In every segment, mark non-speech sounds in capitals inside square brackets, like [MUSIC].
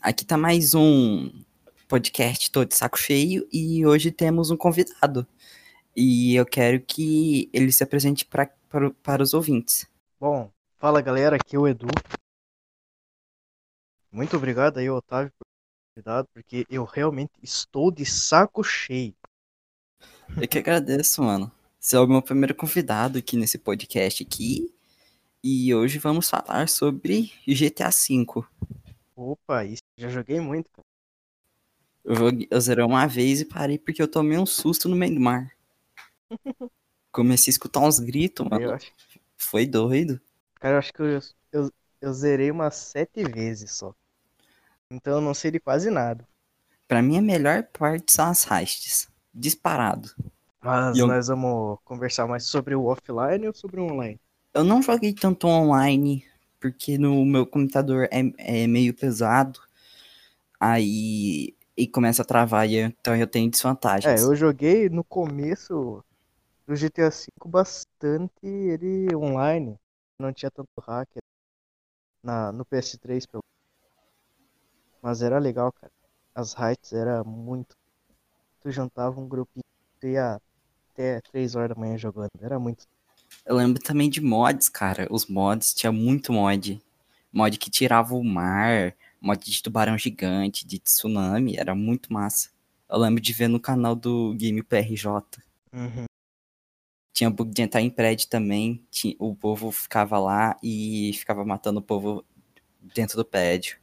Aqui tá mais um podcast todo de saco cheio e hoje temos um convidado. E eu quero que ele se apresente pra, para, para os ouvintes. Bom, fala galera, aqui é o Edu. Muito obrigado aí, Otávio, por ter convidado, porque eu realmente estou de saco cheio. Eu que agradeço, mano. Você é o meu primeiro convidado aqui nesse podcast aqui. E hoje vamos falar sobre GTA V. Opa, isso já joguei muito, cara. Eu, joguei, eu zerei uma vez e parei porque eu tomei um susto no meio do mar. [LAUGHS] Comecei a escutar uns gritos, mano. acho, Foi doido. cara, eu acho que eu, eu, eu zerei umas sete vezes só. Então eu não sei de quase nada. Pra mim, a melhor parte são as heists. Disparado. Mas eu- nós vamos conversar mais sobre o offline ou sobre o online? Eu não joguei tanto online, porque no meu computador é, é meio pesado. Aí e começa a travar, então eu tenho É, desvantagens. eu joguei no começo do GTA V bastante ele online. Não tinha tanto hacker na, no PS3, pelo Mas era legal, cara. As heights era muito. Tu juntava um grupinho, tu ia até 3 horas da manhã jogando. Era muito. Eu lembro também de mods, cara. Os mods, tinha muito mod. Mod que tirava o mar, mod de tubarão gigante, de tsunami, era muito massa. Eu lembro de ver no canal do Game PRJ. Uhum. Tinha bug de entrar em prédio também. O povo ficava lá e ficava matando o povo dentro do prédio.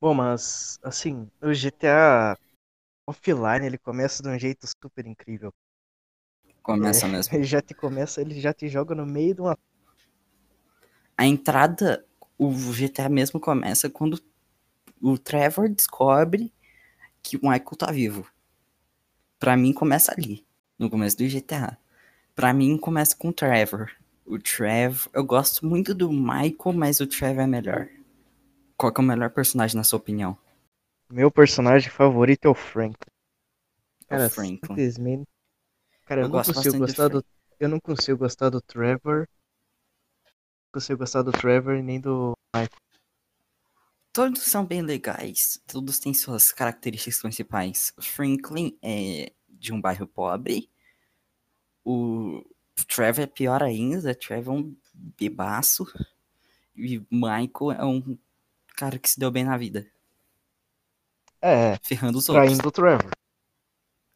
Bom, mas assim, o GTA offline ele começa de um jeito super incrível. Começa É, mesmo. [LAUGHS] Ele já te começa, ele já te joga no meio de uma. A entrada, o GTA mesmo começa quando o Trevor descobre que o Michael tá vivo. Pra mim começa ali, no começo do GTA. Pra mim começa com o Trevor. O Trevor, eu gosto muito do Michael, mas o Trevor é melhor. Qual é o melhor personagem na sua opinião? Meu personagem favorito é o Frank. É o Cara, Franklin. simplesmente. Cara, eu, Eu não gosto consigo gostar do. Eu não consigo gostar do Trevor. Não consigo gostar do Trevor e nem do Michael. Todos são bem legais, todos têm suas características principais. O Franklin é de um bairro pobre. O Trevor é pior ainda, o Trevor é um bebaço. E Michael é um cara que se deu bem na vida, É, ferrando os outros. traindo o Trevor.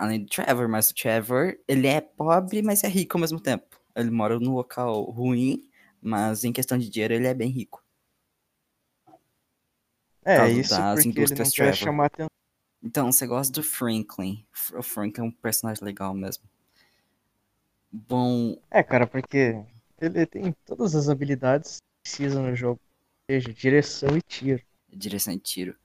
Além do Trevor, mas o Trevor, ele é pobre, mas é rico ao mesmo tempo. Ele mora num local ruim, mas em questão de dinheiro ele é bem rico. É, isso das porque ele não quer chamar atenção. Então, você gosta do Franklin. O Franklin é um personagem legal mesmo. Bom, É, cara, porque ele tem todas as habilidades que precisa no jogo. Ou seja, direção e tiro. direção de tiro.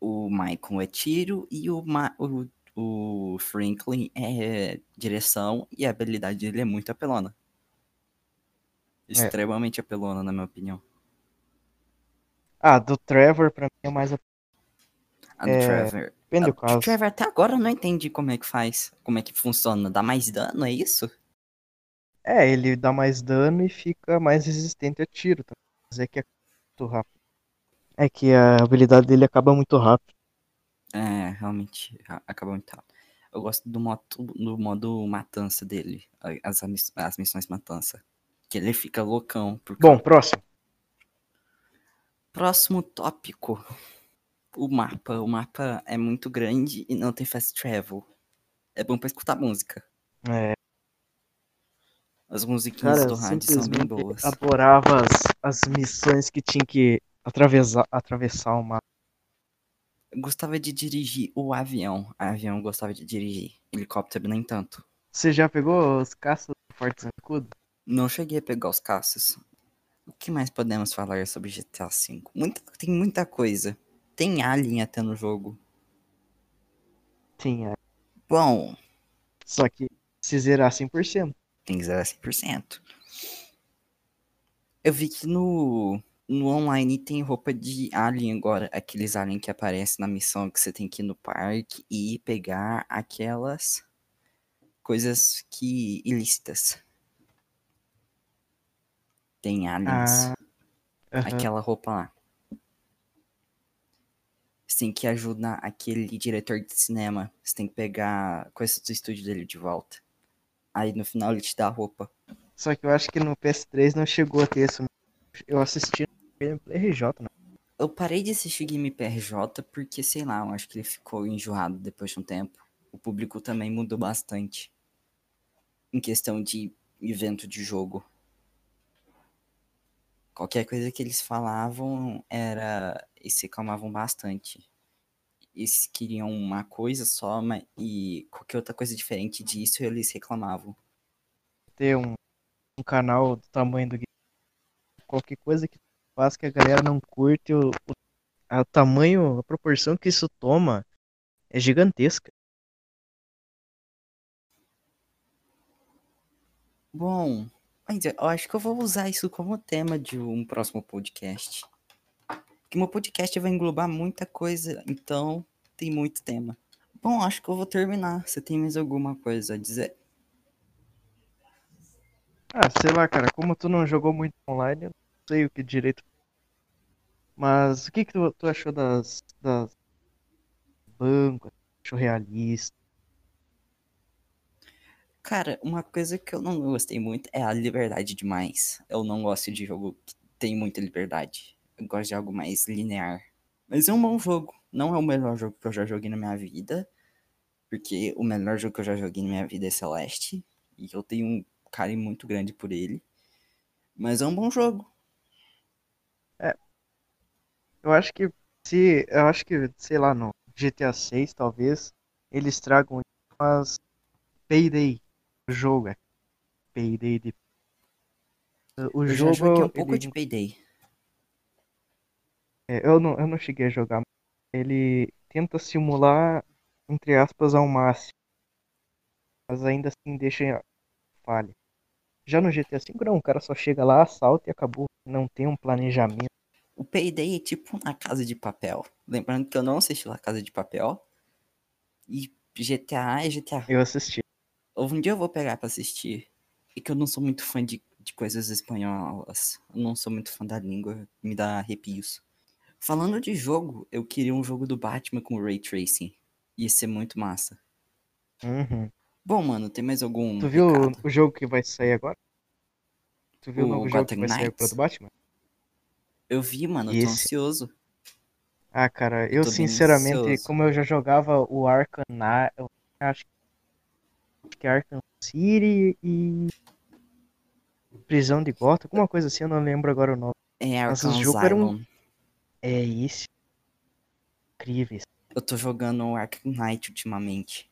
O Michael é tiro e o, Ma o, o Franklin é direção e a habilidade dele é muito apelona. Extremamente apelona, na minha opinião. Ah, do Trevor pra mim é mais. a- A do É, Trevor. Depende A do do caso. Trevor até agora eu não entendi como é que faz. Como é que funciona. Dá mais dano, é isso? É, ele dá mais dano e fica mais resistente a tiro. Tá? Mas é que é muito rápido. É que a habilidade dele acaba muito rápido. É, realmente, a- acaba muito rápido. Eu gosto do modo, do modo matança dele, as, as missões matança. Que ele fica loucão. Bom, próximo. Próximo tópico. O mapa. O mapa é muito grande e não tem fast travel. É bom pra escutar música. É, As musiquinhas cara, do rádio são bem boas. adorava as, as missões que tinha que atravessar, atravessar o mapa. Gostava de dirigir o avião. Avião eu gostava de dirigir. Helicóptero nem tanto. Você já pegou os caças do Forte Zancudo? Não cheguei a pegar os caças. O que mais podemos falar sobre GTA V? Muita, tem muita coisa. Tem Alien até no jogo. Tinha. Bom, Só que se zerar 100%. tem que zerar 100%. Eu vi que no, no online tem roupa de alien agora. Aqueles alien que aparecem na missão que você tem que ir no parque e pegar aquelas coisas que ilícitas. Tem aliens. Ah. Aquela roupa lá. Você tem que ajudar aquele diretor de cinema. Você tem que pegar coisas do estúdio dele de volta. Aí no final ele te dá a roupa. Só que eu acho que no PS3 não chegou a ter isso. Eu assisti gameplay RJ, né? Eu parei de assistir Game PRJ porque, sei lá, eu acho que ele ficou enjoado depois de um tempo. O público também mudou bastante. Em questão de evento de jogo. Qualquer coisa que eles falavam era. Eles reclamavam bastante. Eles queriam uma coisa só, mas... e qualquer outra coisa diferente disso eles reclamavam. Ter um, um canal do tamanho do game. Qualquer coisa que faz que a galera não curte, o, o, a tamanho, a proporção que isso toma é gigantesca. Bom, eu acho que eu vou usar isso como tema de um próximo podcast. Porque meu podcast vai englobar muita coisa, então tem muito tema. Bom, acho que eu vou terminar. Você tem mais alguma coisa a dizer? Ah, sei lá, cara, como tu não jogou muito online, eu sei o que direito. Mas o que que tu, tu achou das, das bancos? Achou realista? Cara, uma coisa que eu não gostei muito é a liberdade demais. Eu não gosto de jogo que tem muita liberdade. Eu gosto de algo mais linear. Mas é um bom jogo. Não é o melhor jogo que eu já joguei na minha vida. Porque o melhor jogo que eu já joguei na minha vida é Celeste. E eu tenho um carinho muito grande por ele. Mas é um bom jogo. Eu acho que se, eu acho que, sei lá, no GTA 6 talvez eles tragam umas Payday o jogo, é Payday de o Eu jogo já joguei um pouco ele- de Payday. é, eu não eu não cheguei a jogar, ele tenta simular entre aspas ao máximo, mas ainda assim deixa falha. Já no GTA 5 não, o cara só chega lá, assalta e acabou, não tem um planejamento. O Payday é tipo na Casa de Papel. Lembrando que eu não assisti La Casa de Papel. E GTA é GTA. Eu assisti. Um dia eu vou pegar pra assistir. E que eu não sou muito fã de, de coisas espanholas. Eu não sou muito fã da língua. Me dá arrepios. Falando de jogo, eu queria um jogo do Batman com Ray Tracing. Ia ser muito massa. Uhum. Bom, mano, tem mais algum. Tu viu recado? o jogo que vai sair agora? Tu viu o, O novo jogo que Gotham vai sair pro Knights? do Batman? Eu vi, mano, eu tô ansioso. Ah, cara, eu tô sinceramente, como eu já jogava o Arkham eu acho que é Arkham City e Prisão de Gotham, alguma coisa assim, eu não lembro agora o nome. É Mas Arkham os jogos eram- Asylum. É isso. Incríveis. Eu tô jogando o Arkham Knight ultimamente.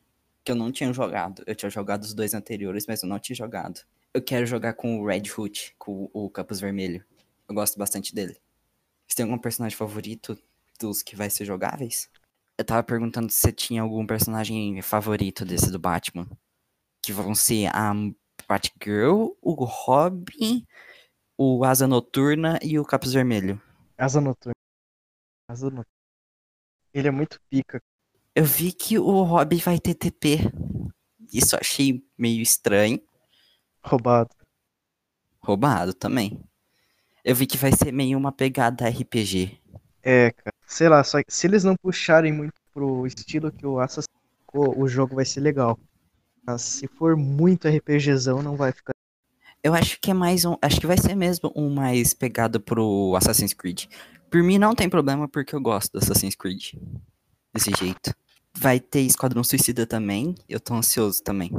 Que eu não tinha jogado. Eu tinha jogado os dois anteriores, mas eu não tinha jogado. Eu quero jogar com o Red Hood, com o Capuz Vermelho. Eu gosto bastante dele. Você tem algum personagem favorito dos que vai ser jogáveis? Eu tava perguntando se você tinha algum personagem favorito desse do Batman. Que vão ser a Batgirl, o Robin, o Asa Noturna e o Capuz Vermelho. Asa Noturna. Asa Noturna. Ele é muito pica. Eu vi que o Robin vai ter TP. Isso eu achei meio estranho. Roubado. Roubado também. Eu vi que vai ser meio uma pegada RPG. É, cara. Sei lá, só que se eles não puxarem muito pro estilo que o Assassin's ficou, o jogo vai ser legal. Mas se for muito RPGzão, não vai ficar. Eu acho que é mais um. Acho que vai ser mesmo um mais pegado pro Assassin's Creed. Por mim não tem problema, porque eu gosto do Assassin's Creed. Desse jeito. Vai ter Esquadrão Suicida também. Eu tô ansioso também.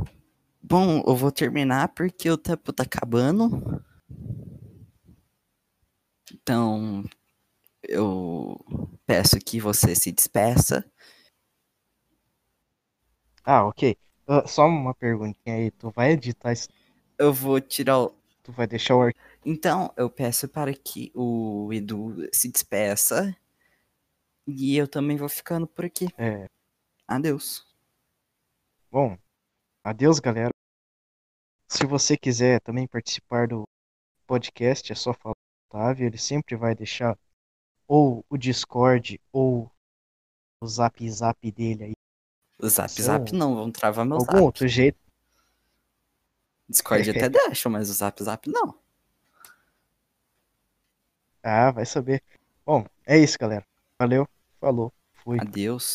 Bom, eu vou terminar porque o tempo tá acabando. Então, eu peço que você se despeça. Ah, ok. Ah, só uma perguntinha aí. Tu vai editar isso? Eu vou tirar o. Tu vai deixar o? Então, eu peço para que o Edu se despeça. E eu também vou ficando por aqui. É. Adeus. Bom, adeus, galera. Se você quiser também participar do podcast, é só falar com o Otávio. Ele sempre vai deixar ou o Discord ou o Zap Zap dele aí. O Zap Seu- Zap não, vão travar meu algum zap. outro jeito. Discord até deixa, mas o Zap Zap não. Ah, vai saber. Bom, é isso, galera. Valeu, falou, fui. Adeus.